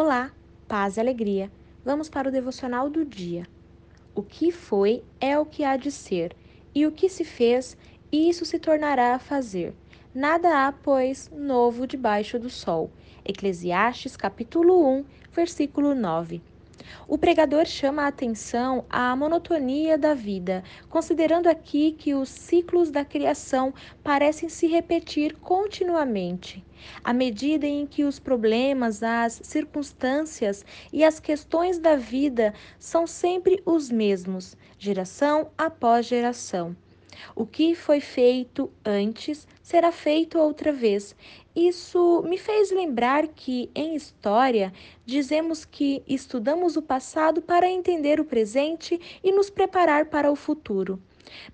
Olá, paz e alegria. Vamos para o devocional do dia. O que foi é o que há de ser, e o que se fez, isso se tornará a fazer. Nada há, pois, novo debaixo do sol. Eclesiastes capítulo 1, versículo 9. O pregador chama a atenção à monotonia da vida, considerando aqui que os ciclos da criação parecem se repetir continuamente. À medida em que os problemas, as circunstâncias e as questões da vida são sempre os mesmos, geração após geração. O que foi feito antes será feito outra vez. Isso me fez lembrar que, em história, dizemos que estudamos o passado para entender o presente e nos preparar para o futuro.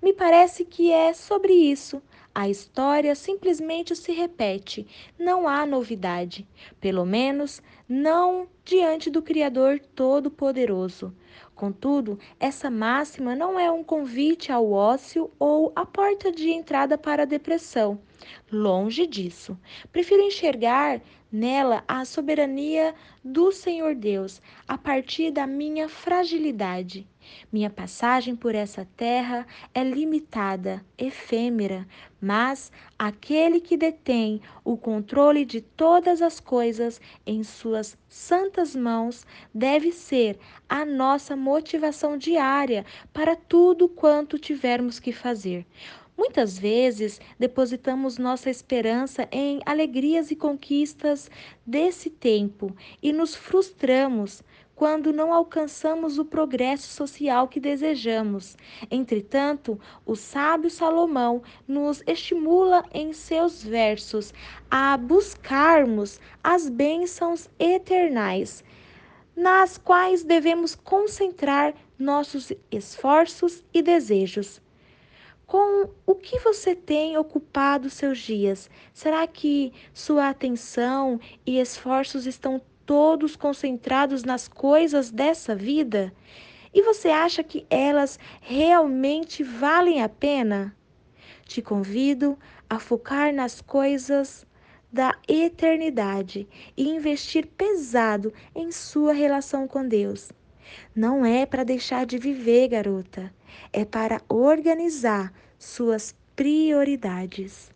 Me parece que é sobre isso. A história simplesmente se repete, não há novidade, pelo menos não diante do Criador Todo-Poderoso. Contudo, essa máxima não é um convite ao ócio ou a porta de entrada para a depressão. Longe disso. Prefiro enxergar nela a soberania do Senhor Deus, a partir da minha fragilidade. Minha passagem por essa terra é limitada, efêmera, mas aquele que detém o controle de todas as coisas em suas santas mãos deve ser a nossa motivação diária para tudo quanto tivermos que fazer. Muitas vezes depositamos nossa esperança em alegrias e conquistas desse tempo e nos frustramos quando não alcançamos o progresso social que desejamos. Entretanto, o sábio Salomão nos estimula em seus versos a buscarmos as bênçãos eternais, nas quais devemos concentrar nossos esforços e desejos. Com o que você tem ocupado seus dias? Será que sua atenção e esforços estão todos concentrados nas coisas dessa vida? E você acha que elas realmente valem a pena? Te convido a focar nas coisas da eternidade e investir pesado em sua relação com Deus. Não é para deixar de viver, garota, é para organizar suas prioridades.